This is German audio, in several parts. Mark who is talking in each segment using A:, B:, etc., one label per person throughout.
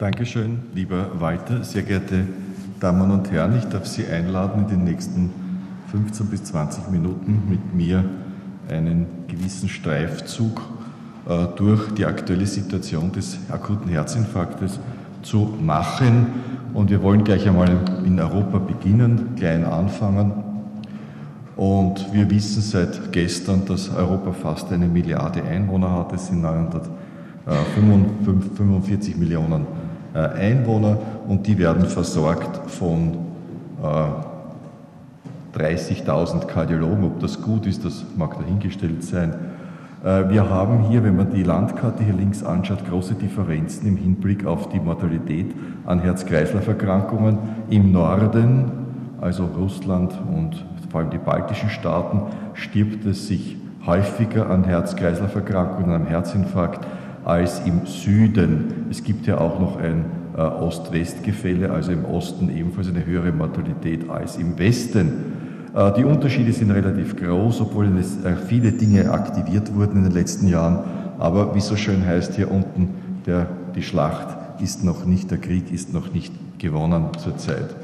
A: Dankeschön, lieber Walter. Sehr geehrte Damen und Herren, ich darf Sie einladen, in den nächsten 15 bis 20 Minuten mit mir einen gewissen Streifzug äh, durch die aktuelle Situation des akuten Herzinfarktes zu machen. Und wir wollen gleich einmal in Europa beginnen, klein anfangen. Und wir wissen seit gestern, dass Europa fast eine Milliarde Einwohner hat. Es sind 945 Millionen äh, Einwohner und die werden versorgt von 30.000 äh, Kardiologen. Ob das gut ist, das mag dahingestellt sein. Äh, wir haben hier, wenn man die Landkarte hier links anschaut, große Differenzen im Hinblick auf die Mortalität an Herz-Kreislauf-Erkrankungen. Im Norden, also Russland und vor allem die baltischen Staaten, stirbt es sich häufiger an Herz-Kreislauf-Erkrankungen, am Herzinfarkt als im Süden. Es gibt ja auch noch ein äh, Ost-West-Gefälle, also im Osten ebenfalls eine höhere Mortalität als im Westen. Äh, die Unterschiede sind relativ groß, obwohl äh, viele Dinge aktiviert wurden in den letzten Jahren. Aber wie so schön heißt hier unten, der, die Schlacht ist noch nicht, der Krieg ist noch nicht gewonnen zurzeit.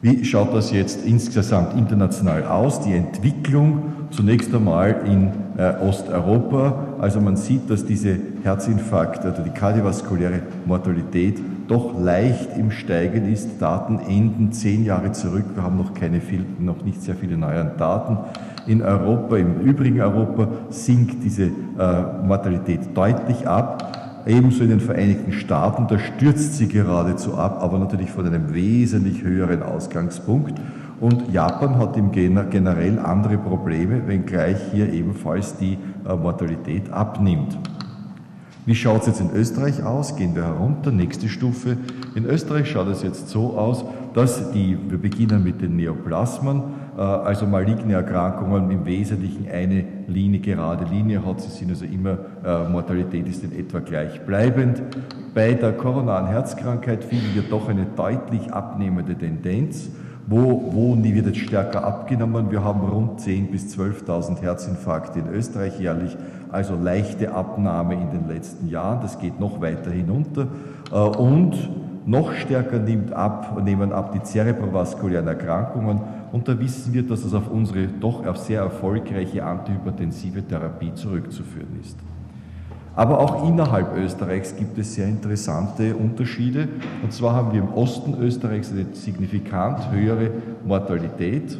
A: Wie schaut das jetzt insgesamt international aus? Die Entwicklung zunächst einmal in Osteuropa. Also man sieht, dass diese Herzinfarkt oder die kardiovaskuläre Mortalität doch leicht im Steigen ist. Daten enden zehn Jahre zurück. Wir haben noch keine viel, noch nicht sehr viele neue Daten. In Europa, im übrigen Europa sinkt diese äh, Mortalität deutlich ab. Ebenso in den Vereinigten Staaten, da stürzt sie geradezu ab, aber natürlich von einem wesentlich höheren Ausgangspunkt. Und Japan hat im generell andere Probleme, wenngleich hier ebenfalls die äh, Mortalität abnimmt. Wie schaut es jetzt in Österreich aus? Gehen wir herunter, nächste Stufe. In Österreich schaut es jetzt so aus, dass die, wir beginnen mit den Neoplasmen, äh, also maligne Erkrankungen im Wesentlichen eine Linie, gerade Linie hat. Sie sind also immer, äh, Mortalität ist in etwa gleichbleibend. Bei der koronaren Herzkrankheit finden wir doch eine deutlich abnehmende Tendenz. Wo, wo wird jetzt stärker abgenommen? Wir haben rund 10.000 bis 12.000 Herzinfarkte in Österreich jährlich, also leichte Abnahme in den letzten Jahren. Das geht noch weiter hinunter. Äh, und noch stärker nimmt ab, nehmen ab die zerebrovaskulären Erkrankungen. Und da wissen wir, dass das auf unsere doch sehr erfolgreiche antihypertensive Therapie zurückzuführen ist. Aber auch innerhalb Österreichs gibt es sehr interessante Unterschiede. Und zwar haben wir im Osten Österreichs eine signifikant höhere Mortalität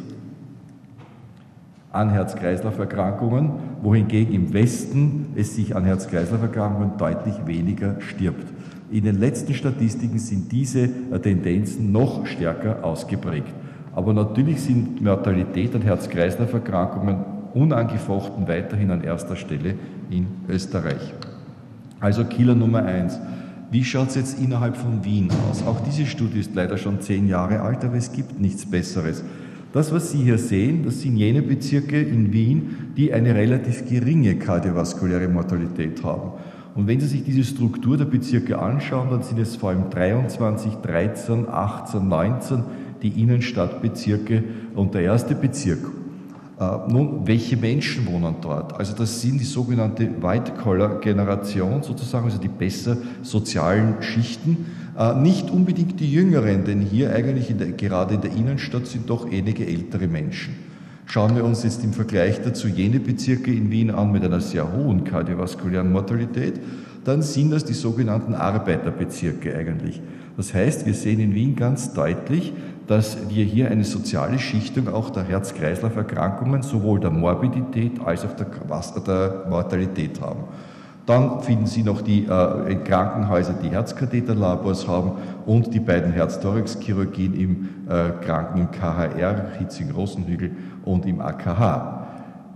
A: an Herz-Kreislauf-Erkrankungen, wohingegen im Westen es sich an Herz-Kreislauf-Erkrankungen deutlich weniger stirbt. In den letzten Statistiken sind diese Tendenzen noch stärker ausgeprägt. Aber natürlich sind Mortalität an Herz-Kreislauf-Erkrankungen unangefochten weiterhin an erster Stelle in Österreich. Also Killer Nummer eins. Wie schaut es jetzt innerhalb von Wien aus? Auch diese Studie ist leider schon zehn Jahre alt, aber es gibt nichts Besseres. Das, was Sie hier sehen, das sind jene Bezirke in Wien, die eine relativ geringe kardiovaskuläre Mortalität haben. Und wenn Sie sich diese Struktur der Bezirke anschauen, dann sind es vor allem 23, 13, 18, 19 die Innenstadtbezirke und der erste Bezirk nun, welche Menschen wohnen dort? Also das sind die sogenannte White-Collar-Generation sozusagen, also die besser sozialen Schichten. Äh, nicht unbedingt die Jüngeren, denn hier eigentlich in der, gerade in der Innenstadt sind doch einige ältere Menschen. Schauen wir uns jetzt im Vergleich dazu jene Bezirke in Wien an mit einer sehr hohen kardiovaskulären Mortalität, dann sind das die sogenannten Arbeiterbezirke eigentlich. Das heißt, wir sehen in Wien ganz deutlich, dass wir hier eine soziale Schichtung auch der Herz-Kreislauf-Erkrankungen, sowohl der Morbidität als auch der, der Mortalität haben. Dann finden Sie noch die äh, Krankenhäuser, die Herzkatheterlabors haben und die beiden Herzthorax-Chirurgien im äh, Kranken KHR, Hitzing-Rosenhügel und im AKH.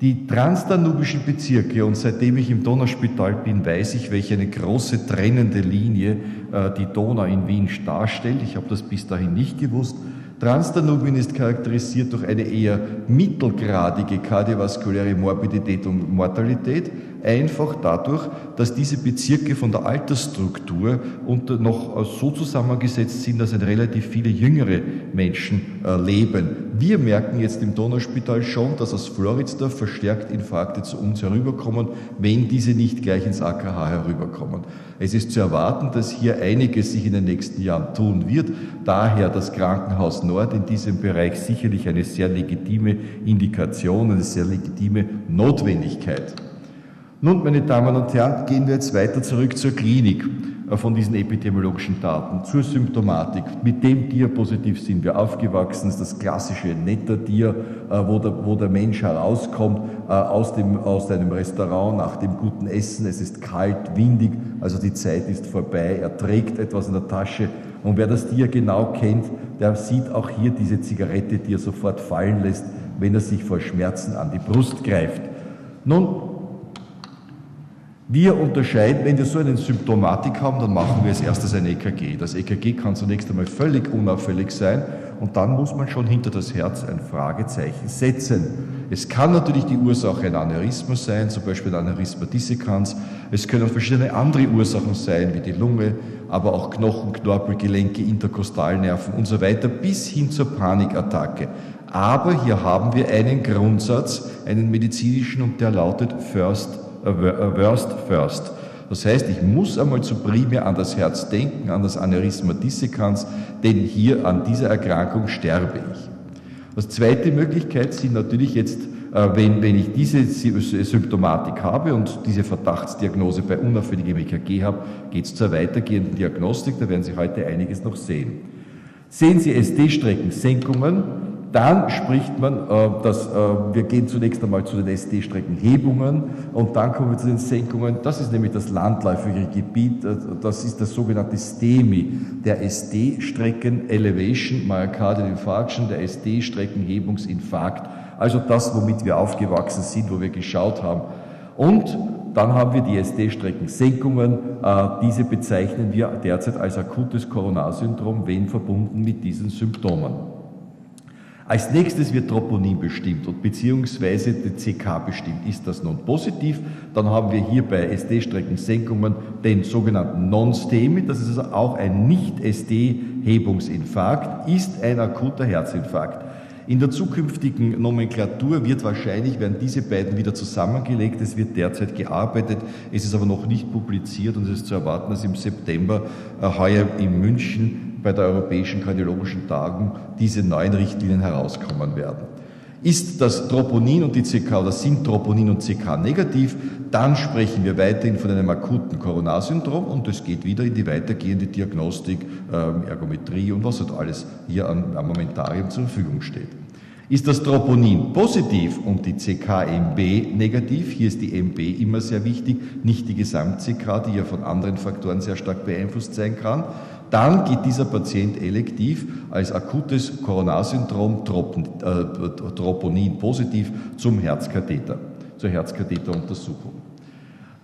A: Die transdanubischen Bezirke, und seitdem ich im Donauspital bin, weiß ich, welche eine große trennende Linie äh, die Donau in Wien darstellt. Ich habe das bis dahin nicht gewusst. Transdanubien ist charakterisiert durch eine eher mittelgradige kardiovaskuläre Morbidität und Mortalität, einfach dadurch, dass diese Bezirke von der Altersstruktur und noch so zusammengesetzt sind, dass relativ viele jüngere Menschen äh, leben. Wir merken jetzt im Donauspital schon, dass aus Floridsdorf verstärkt Infarkte zu uns herüberkommen, wenn diese nicht gleich ins AKH herüberkommen. Es ist zu erwarten, dass hier einiges sich in den nächsten Jahren tun wird. Daher das Krankenhaus Nord in diesem Bereich sicherlich eine sehr legitime Indikation, eine sehr legitime Notwendigkeit. Nun, meine Damen und Herren, gehen wir jetzt weiter zurück zur Klinik äh, von diesen epidemiologischen Daten, zur Symptomatik. Mit dem Diapositiv sind wir aufgewachsen, das ist das klassische Netter-Tier, äh, wo der, wo der Mensch herauskommt äh, aus, dem, aus einem Restaurant nach dem guten Essen. Es ist kalt, windig, also die Zeit ist vorbei. Er trägt etwas in der Tasche. Und wer das Tier genau kennt, der sieht auch hier diese Zigarette, die er sofort fallen lässt, wenn er sich vor Schmerzen an die Brust greift. Nun, wir unterscheiden, wenn wir so eine Symptomatik haben, dann machen wir als erstes ein EKG. Das EKG kann zunächst einmal völlig unauffällig sein und dann muss man schon hinter das Herz ein Fragezeichen setzen. Es kann natürlich die Ursache ein Aneurysma sein, zum Beispiel ein Aneurysma dissecans. Es können verschiedene andere Ursachen sein, wie die Lunge, aber auch Knochen, Knorpel, Gelenke, Interkostalnerven und so weiter, bis hin zur Panikattacke. Aber hier haben wir einen Grundsatz, einen medizinischen, und der lautet First worst first. Das heißt, ich muss einmal zu primär an das Herz denken, an das Aneurysma dissecans, denn hier an dieser Erkrankung sterbe ich. Das zweite Möglichkeit sind natürlich jetzt, äh, wenn, wenn ich diese Symptomatik habe und diese Verdachtsdiagnose bei unauffälligem EKG habe, geht es zur weitergehenden Diagnostik, da werden Sie heute einiges noch sehen. Sehen Sie SD-Streckensenkungen, dann spricht man, äh, dass äh, wir gehen zunächst einmal zu den SD-Streckenhebungen und dann kommen wir zu den Senkungen. Das ist nämlich das landläufige Gebiet, äh, das ist das sogenannte STEMI, der SD-Strecken Elevation Myocardial Infarction, der SD-Streckenhebungsinfarkt. Also das, womit wir aufgewachsen sind, wo wir geschaut haben. Und dann haben wir die SD-Streckensenkungen. Diese bezeichnen wir derzeit als akutes Koronarsyndrom, wenn verbunden mit diesen Symptomen. Als nächstes wird Troponin bestimmt und beziehungsweise die CK bestimmt. Ist das nun positiv, dann haben wir hier bei SD-Streckensenkungen den sogenannten Non-STEMI, das ist also auch ein Nicht-SD-Hebungsinfarkt, ist ein akuter Herzinfarkt. In der zukünftigen Nomenklatur wird wahrscheinlich, werden diese beiden wieder zusammengelegt. Es wird derzeit gearbeitet, es ist aber noch nicht publiziert und es ist zu erwarten, dass im September äh, heuer in München bei der Europäischen Kardiologischen Tagung diese neuen Richtlinien herauskommen werden. Ist das Troponin und die CK oder sind Troponin und CK negativ, dann sprechen wir weiterhin von einem akuten Koronarsyndrom und es geht wieder in die weitergehende Diagnostik, äh, Ergometrie und was halt alles hier am Momentarium zur Verfügung steht. Ist das Troponin positiv und die CK-MB negativ, hier ist die MB immer sehr wichtig, nicht die Gesamt-CK, die ja von anderen Faktoren sehr stark beeinflusst sein kann, dann geht dieser Patient elektiv als akutes Koronarsyndrom äh, Troponin positiv zum Herzkatheter, zur Herzkatheteruntersuchung.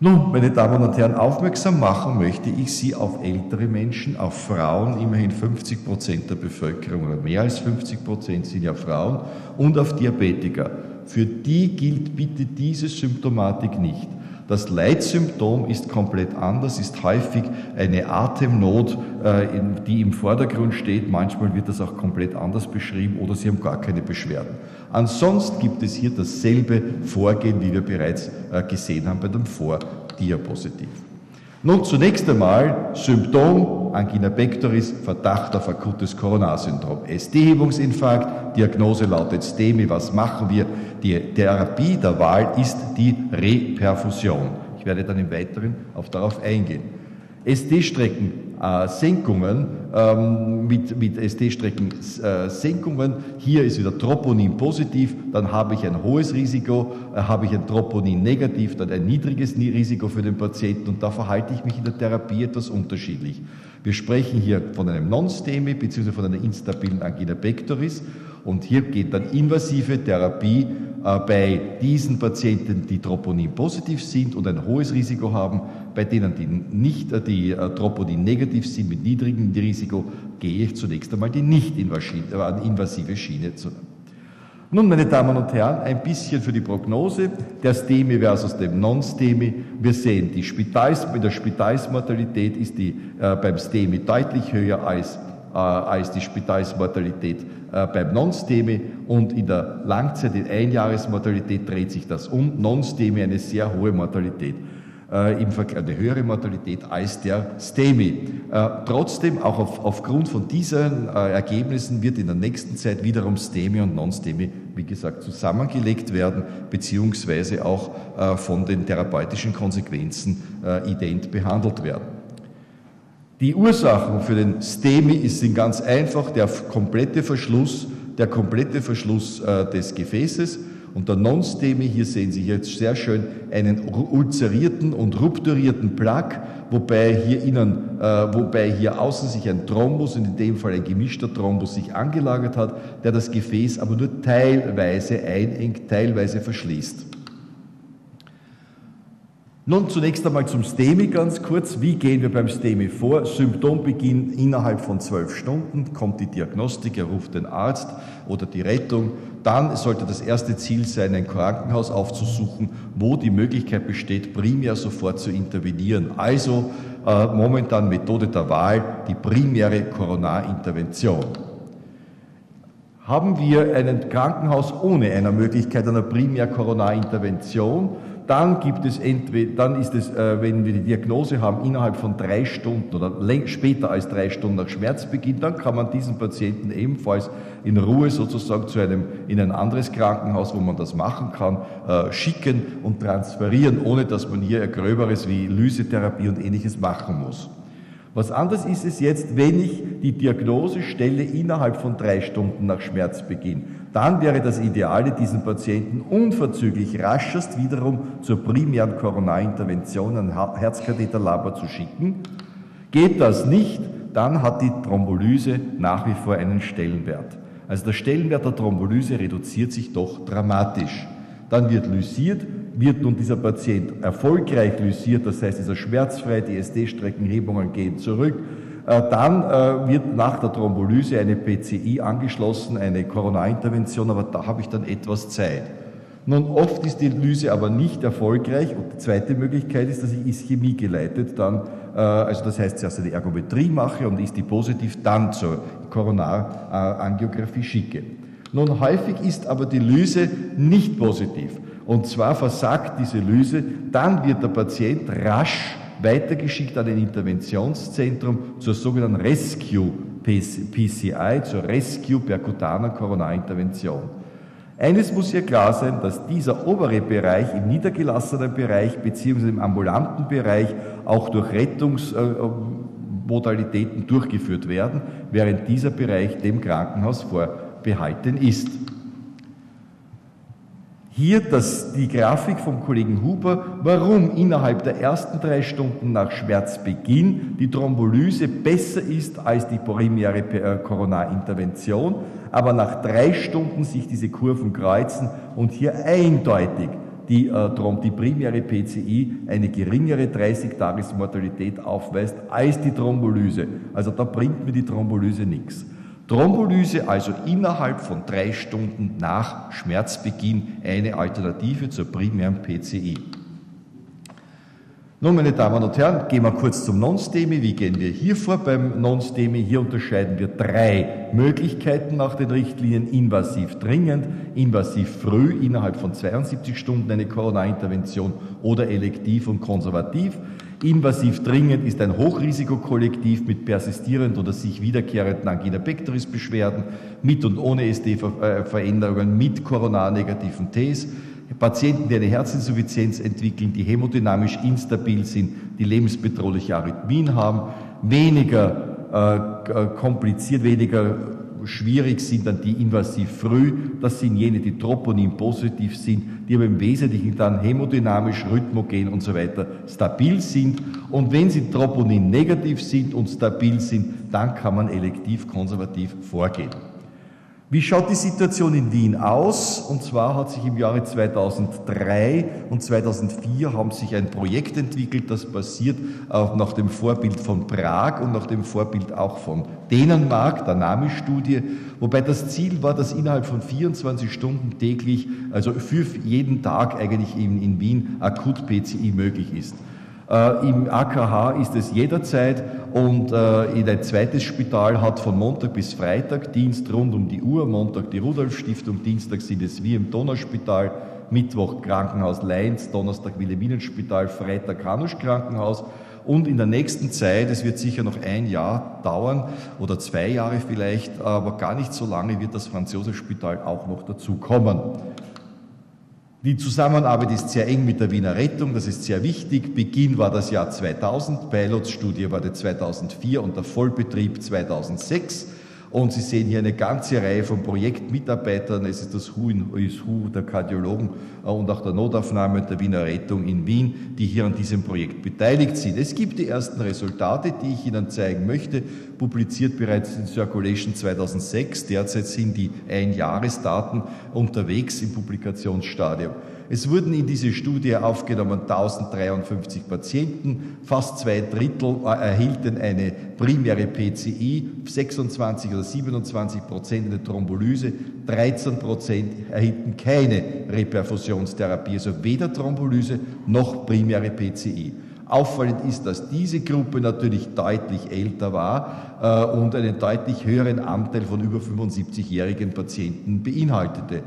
A: Nun, meine Damen und Herren, aufmerksam machen möchte ich Sie auf ältere Menschen, auf Frauen, immerhin 50 Prozent der Bevölkerung oder mehr als 50 Prozent sind ja Frauen, und auf Diabetiker. Für die gilt bitte diese Symptomatik nicht. Das Leitsymptom ist komplett anders, ist häufig eine Atemnot, äh, die im Vordergrund steht. Manchmal wird das auch komplett anders beschrieben oder Sie haben gar keine Beschwerden. Ansonsten gibt es hier dasselbe Vorgehen, wie wir bereits äh, gesehen haben bei dem Vordiapositiv. Nun zunächst einmal Symptom Angina pectoris, Verdacht auf akutes Koronarsyndrom. SD-Hebungsinfarkt, Diagnose lautet STEMI. Was machen wir? Die Therapie der Wahl ist die Reperfusion. Ich werde dann im Weiteren auf darauf eingehen. SD-Streckensenkungen ähm, mit, mit SD-Streckensenkungen. Hier ist wieder Troponin positiv, dann habe ich ein hohes Risiko, äh, habe ich ein Troponin negativ, dann ein niedriges Risiko für den Patienten und da verhalte ich mich in der Therapie etwas unterschiedlich. Wir sprechen hier von einem Non-STEMI bzw. von einer instabilen Angina pectoris und hier geht dann invasive Therapie äh, bei diesen Patienten, die Troponin positiv sind und ein hohes Risiko haben, bei denen, die nicht äh, die äh, Troponin negativ sind mit niedrigem Risiko, gehe ich zunächst einmal die nicht invasive Schiene zu. Nun, meine Damen und Herren, ein bisschen für die Prognose der STEMI versus dem Non-STEMI. Wir sehen, die Spitals, mit der Spitalsmortalität ist die äh, beim STEMI deutlich höher als, äh, als die Spitalsmortalität äh, beim Non-STEMI und in der Langzeit, in Einjahresmortalität dreht sich das um. Non-STEMI eine sehr hohe Mortalität äh, eine höhere Mortalität als der STEMI. Äh, trotzdem, auch auf, aufgrund von diesen äh, Ergebnissen wird in der nächsten Zeit wiederum STEMI und Non-STEMI, wie gesagt, zusammengelegt werden, beziehungsweise auch äh, von den therapeutischen Konsequenzen äh, ident behandelt werden. Die Ursachen für den STEMI sind ganz einfach der komplette Verschluss, der komplette Verschluss äh, des Gefäßes und der Non-STEMI, hier sehen Sie jetzt sehr schön einen ulzerierten und rupturierten Plaque, wobei hier innen, äh, wobei hier außen sich ein Thrombus, in dem Fall ein gemischter Thrombus, sich angelagert hat, der das Gefäß aber nur teilweise einengt, teilweise verschließt. Nun zunächst einmal zum STEMI ganz kurz. Wie gehen wir beim STEMI vor? Symptombeginn innerhalb von zwölf Stunden, kommt die Diagnostik, er ruft den Arzt oder die Rettung. Dann sollte das erste Ziel sein, ein Krankenhaus aufzusuchen, wo die Möglichkeit besteht, primär sofort zu intervenieren. Also äh, momentan Methode der Wahl, die primäre Coronarintervention. Haben wir ein Krankenhaus ohne einer Möglichkeit einer primär Coronarintervention, dann gibt es entweder, dann ist es, äh, wenn wir die Diagnose haben, innerhalb von drei Stunden oder später als drei Stunden nach Schmerzbeginn, dann kann man diesen Patienten ebenfalls in Ruhe sozusagen zu einem, in ein anderes Krankenhaus, wo man das machen kann, äh, schicken und transferieren, ohne dass man hier Gröberes wie Lysetherapie und ähnliches machen muss. Was anderes ist es jetzt, wenn ich die Diagnose stelle innerhalb von drei Stunden nach Schmerzbeginn. Dann wäre das Ideale, diesen Patienten unverzüglich raschest wiederum zur primären Koronarintervention an Herzkatheterlabor zu schicken. Geht das nicht, dann hat die Thrombolyse nach wie vor einen Stellenwert. Also der Stellenwert der Thrombolyse reduziert sich doch dramatisch. Dann wird lysiert, wird nun dieser Patient erfolgreich lysiert, das heißt, dieser schmerzfrei, die SD-Streckenhebungen gehen zurück, äh, dann äh, wird nach der Thrombolyse eine PCI angeschlossen, eine Coronarintervention, aber da habe ich dann etwas Zeit. Nun, oft ist die Lyse aber nicht erfolgreich und die zweite Möglichkeit ist, dass ich Ischämie geleitet dann, äh, also das heißt zuerst eine Ergometrie mache und ist die positiv, dann zur Koronarangiographie schicke. Nun, häufig ist aber die Lyse nicht positiv. Und zwar versagt diese Lyse, dann wird der Patient rasch weitergeschickt an ein Interventionszentrum zur sogenannten Rescue PCI, zur Rescue percutaner Coronarintervention. Eines muss hier klar sein, dass dieser obere Bereich im niedergelassenen Bereich beziehungsweise im ambulanten Bereich auch durch Rettungsmodalitäten durchgeführt werden, während dieser Bereich dem Krankenhaus vorbehalten ist. Hier das, die Grafik vom Kollegen Huber, warum innerhalb der ersten drei Stunden nach Schmerzbeginn die Thrombolyse besser ist als die primäre äh, Coronarintervention, aber nach drei Stunden sich diese Kurven kreuzen und hier eindeutig die, äh, die primäre PCI eine geringere 30-Tages-Mortalität aufweist als die Thrombolyse. Also da bringt mir die Thrombolyse nichts. Thrombolyse also innerhalb von drei Stunden nach Schmerzbeginn eine Alternative zur primären PCI. Nun, meine Damen und Herren, gehen wir kurz zum Non-STEMI. Wie gehen wir hier vor beim Non-STEMI? Hier unterscheiden wir drei Möglichkeiten nach den Richtlinien. Invasiv dringend, invasiv früh, innerhalb von 72 Stunden eine Corona-Intervention oder elektiv und konservativ. Invasiv dringend ist ein Hochrisikokollektiv mit persistierenden oder sich wiederkehrenden Angina pectoris Beschwerden, mit und ohne SD-Veränderungen, mit koronarnegativen Ts. Patienten, die eine Herzinsuffizienz entwickeln, die hemodynamisch instabil sind, die lebensbedrohliche Arrhythmien haben, weniger äh, kompliziert, weniger schwierig sind dann die invasiv früh. Das sind jene, die Troponin positiv sind, die aber im Wesentlichen dann hemodynamisch, rhythmogen und so weiter stabil sind. Und wenn sie Troponin negativ sind und stabil sind, dann kann man elektiv konservativ vorgehen. Wie schaut die Situation in Wien aus? Und zwar hat sich im Jahre 2003 und 2004 haben sich ein Projekt entwickelt, das basiert auch nach dem Vorbild von Prag und nach dem Vorbild auch von Dänemark, der NAMI-Studie, wobei das Ziel war, dass innerhalb von 24 Stunden täglich, also für jeden Tag eigentlich in, in Wien akut PCI möglich ist. Äh, Im AKH ist es jederzeit und äh, in ein zweites Spital hat von Montag bis Freitag Dienst rund um die Uhr, Montag die Rudolf-Stiftung, Dienstag sind es wie im Donauspital, Mittwoch Krankenhaus Leins, Donnerstag Wilhelminenspital, Freitag Hanusch Krankenhaus und in der nächsten Zeit, es wird sicher noch ein Jahr dauern oder zwei Jahre vielleicht, aber gar nicht so lange wird das Franz-Josef-Spital auch noch dazu kommen. Die Zusammenarbeit ist sehr eng mit der Wiener Rettung, das ist sehr wichtig. Beginn war das Jahr 2000, Pilotstudie war die 2004 und der Vollbetrieb 2006. Und Sie sehen hier eine ganze Reihe von Projektmitarbeitern. Es ist das Who in Who der Kardiologen äh, und auch der Notaufnahme der Wiener Rettung in Wien, die hier an diesem Projekt beteiligt sind. Es gibt die ersten Resultate, die ich Ihnen zeigen möchte, publiziert bereits in Circulation 2006. Derzeit sind die Einjahresdaten unterwegs im Publikationsstadium. Es wurden in diese Studie aufgenommen 1053 Patienten, fast zwei Drittel äh, erhielten eine primäre PCI, 26 oder 27 Prozent eine Thrombolyse, 13 Prozent erhielten keine Reperfusionstherapie, also weder Thrombolyse noch primäre PCI. Auffallend ist, dass diese Gruppe natürlich deutlich älter war äh, und einen deutlich höheren Anteil von über 75-jährigen Patienten beinhaltete.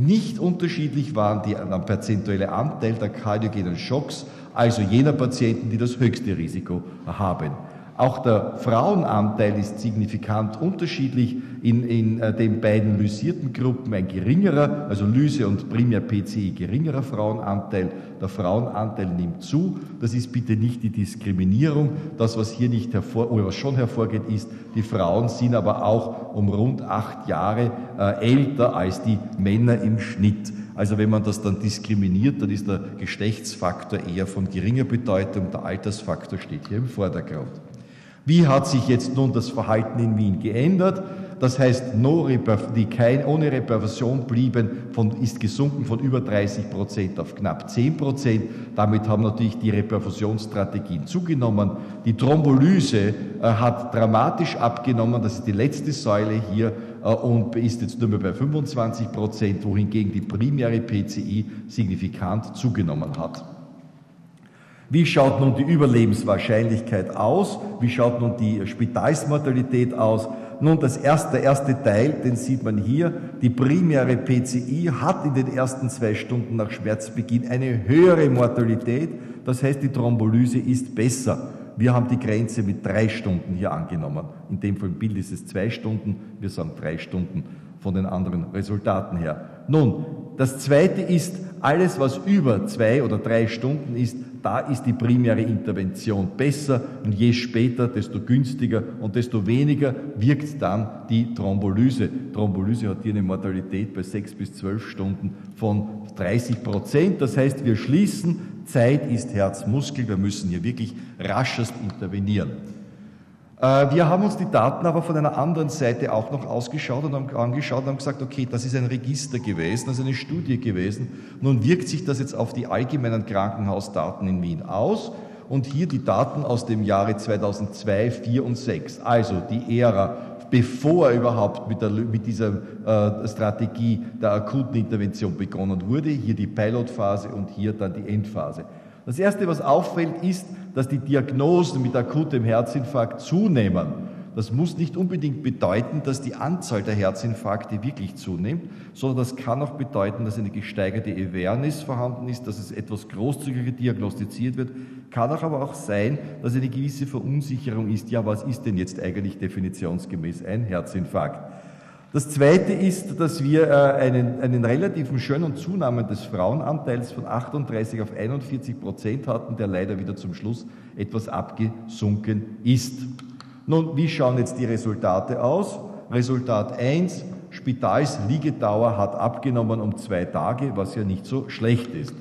A: Nicht unterschiedlich waren die, der prozentuelle Anteil der kardiogenen Schocks, also jener Patienten, die das höchste Risiko haben. Auch der Frauenanteil ist signifikant unterschiedlich in, in äh, den beiden lysierten Gruppen ein geringerer, also Lyse und primär PCI geringerer Frauenanteil. Der Frauenanteil nimmt zu. Das ist bitte nicht die Diskriminierung. Das, was hier nicht hervor, oder was schon hervorgeht, ist, die Frauen sind aber auch um rund acht Jahre äh, älter als die Männer im Schnitt. Also wenn man das dann diskriminiert, dann ist der Geschlechtsfaktor eher von geringer Bedeutung, der Altersfaktor steht hier im Vordergrund. Wie hat sich jetzt nun das Verhalten in Wien geändert? Das heißt, no die kein, ohne Reperfusion blieben, von, ist gesunken von über 30 Prozent auf knapp 10 Prozent. Damit haben natürlich die Reperfusionsstrategien zugenommen. Die Thrombolyse äh, hat dramatisch abgenommen. Das ist die letzte Säule hier äh, und ist jetzt nur mehr bei 25 Prozent, wohingegen die primäre PCI signifikant zugenommen hat. Wie schaut nun die Überlebenswahrscheinlichkeit aus? Wie schaut nun die Spitalsmortalität aus? Nun, das erste, der erste Teil, den sieht man hier. Die primäre PCI hat in den ersten zwei Stunden nach Schmerzbeginn eine höhere Mortalität. Das heißt, die Thrombolyse ist besser. Wir haben die Grenze mit drei Stunden hier angenommen. In dem Fall im Bild ist es zwei Stunden. Wir sagen drei Stunden von den anderen Resultaten her. Nun, das zweite ist, alles was über zwei oder drei Stunden ist, da ist die primäre Intervention besser und je später, desto günstiger und desto weniger wirkt dann die Thrombolyse. Thrombolyse hat hier eine Mortalität bei sechs bis zwölf Stunden von 30 Prozent. Das heißt, wir schließen, Zeit ist Herzmuskel, wir müssen hier wirklich raschest intervenieren. Äh, wir haben uns die Daten aber von einer anderen Seite auch noch ausgeschaut und haben angeschaut und haben gesagt, okay, das ist ein Register gewesen, das ist eine Studie gewesen. Nun wirkt sich das jetzt auf die allgemeinen Krankenhausdaten in Wien aus. Und hier die Daten aus dem Jahre 2002, 4 und 6, also die Ära, bevor überhaupt mit, der, mit dieser äh, Strategie der akuten Intervention begonnen wurde. Hier die Pilotphase und hier dann die Endphase. Das Erste, was auffällt, ist, dass die Diagnosen mit akutem Herzinfarkt zunehmen. Das muss nicht unbedingt bedeuten, dass die Anzahl der Herzinfarkte wirklich zunimmt, sondern das kann auch bedeuten, dass eine gesteigerte Awareness vorhanden ist, dass es etwas großzügiger diagnostiziert wird. Kann auch aber auch sein, dass eine gewisse Verunsicherung ist, ja, was ist denn jetzt eigentlich definitionsgemäß ein Herzinfarkt? Das Zweite ist, dass wir äh, einen, einen relativen schönen Zunahme des Frauenanteils von 38 auf 41 Prozent hatten, der leider wieder zum Schluss etwas abgesunken ist. Nun, wie schauen jetzt die Resultate aus? Resultat 1, Spitalsliegedauer hat abgenommen um zwei Tage, was ja nicht so schlecht ist.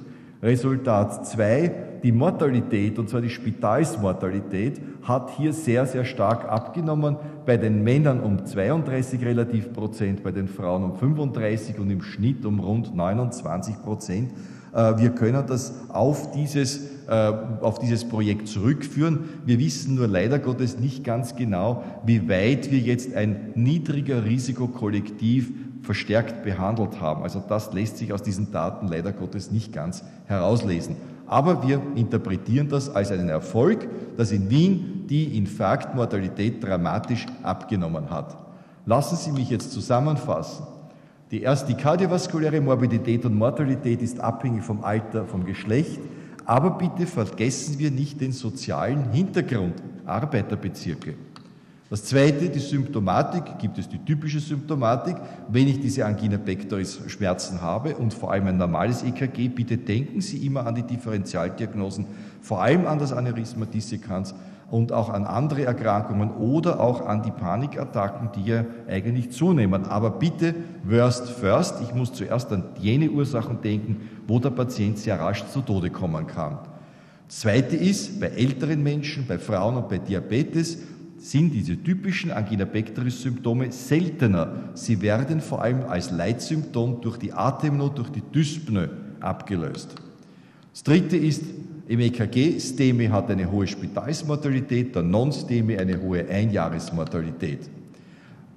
A: Resultat 2, die Mortalität, und zwar die Spitalsmortalität, hat hier sehr, sehr stark abgenommen. Bei den Männern um 32 relativ Prozent, bei den Frauen um 35 und im Schnitt um rund 29 Prozent. Äh, wir können das auf dieses, äh, auf dieses Projekt zurückführen. Wir wissen nur leider Gottes nicht ganz genau, wie weit wir jetzt ein niedriger Risikokollektiv verstärkt behandelt haben. Also das lässt sich aus diesen Daten leider Gottes nicht ganz herauslesen. Aber wir interpretieren das als einen Erfolg, dass in Wien die Infarktmortalität dramatisch abgenommen hat. Lassen Sie mich jetzt zusammenfassen. Die erste, kardiovaskuläre Morbidität und Mortalität ist abhängig vom Alter, vom Geschlecht. Aber bitte vergessen wir nicht den sozialen Hintergrund, Arbeiterbezirke. Das zweite, die Symptomatik, gibt es die typische Symptomatik. Wenn ich diese Angina pectoris Schmerzen habe und vor allem ein normales EKG, bitte denken Sie immer an die Differentialdiagnosen, vor allem an das Aneurysma dissecans und auch an andere Erkrankungen oder auch an die Panikattacken, die ja eigentlich zunehmen. Aber bitte worst first, ich muss zuerst an jene Ursachen denken, wo der Patient sehr rasch zu Tode kommen kann. Zweite ist, bei älteren Menschen, bei Frauen und bei Diabetes sind diese typischen Angina pectoris Symptome seltener. Sie werden vor allem als Leitsymptom durch die Atemnot, durch die Dyspnoe abgelöst. Das dritte ist im EKG, STEMI hat eine hohe Spitalsmortalität, der Non-STEMI eine hohe Einjahresmortalität.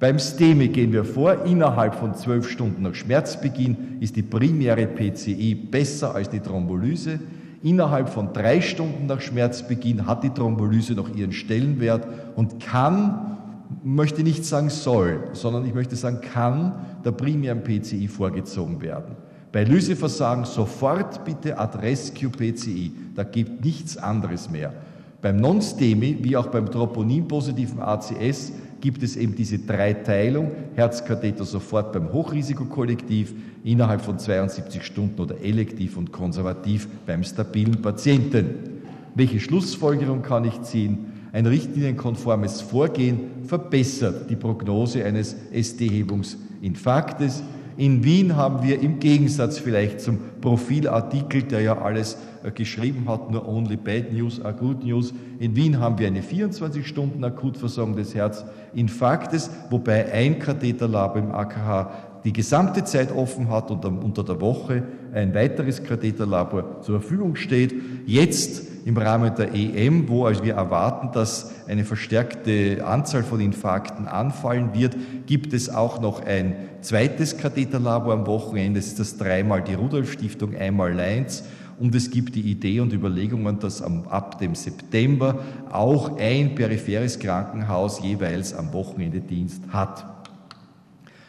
A: Beim STEMI gehen wir vor, innerhalb von zwölf Stunden nach Schmerzbeginn ist die primäre PCI besser als die Thrombolyse. Innerhalb von drei Stunden nach Schmerzbeginn hat die Thrombolyse noch ihren Stellenwert und kann, möchte nicht sagen soll, sondern ich möchte sagen kann der primären PCI vorgezogen werden. Bei Lyseversagen sofort bitte ad rescue PCI, da gibt nichts anderes mehr. Beim Non-STEMI wie auch beim Troponin-positiven ACS gibt es eben diese Dreiteilung, Herzkatheter sofort beim Hochrisikokollektiv, innerhalb von 72 Stunden oder elektiv und konservativ beim stabilen Patienten. Welche Schlussfolgerung kann ich ziehen? Ein richtlinienkonformes Vorgehen verbessert die Prognose eines ST-Hebungsinfarktes. In Wien haben wir im Gegensatz vielleicht zum Profilartikel, der ja alles geschrieben hat, nur only bad news are good news. In Wien haben wir eine 24-Stunden Akutversorgung des Herzinfarktes, wobei ein Katheterlab im AKH die gesamte Zeit offen hat und unter der Woche ein weiteres Katheterlabor zur Verfügung steht. Jetzt im Rahmen der EM, wo also wir erwarten, dass eine verstärkte Anzahl von Infarkten anfallen wird, gibt es auch noch ein zweites Katheterlabor am Wochenende. Das ist das dreimal die Rudolf Stiftung, einmal Leins. Und es gibt die Idee und Überlegungen, dass ab dem September auch ein peripheres Krankenhaus jeweils am Wochenende Dienst hat.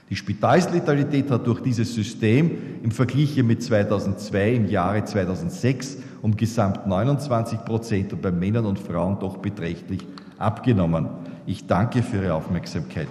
A: Die Spitalsletalität hat durch dieses System im Vergleich mit 2002 im Jahre 2006 um gesamt 29 Prozent und bei Männern und Frauen doch beträchtlich abgenommen. Ich danke für Ihre Aufmerksamkeit.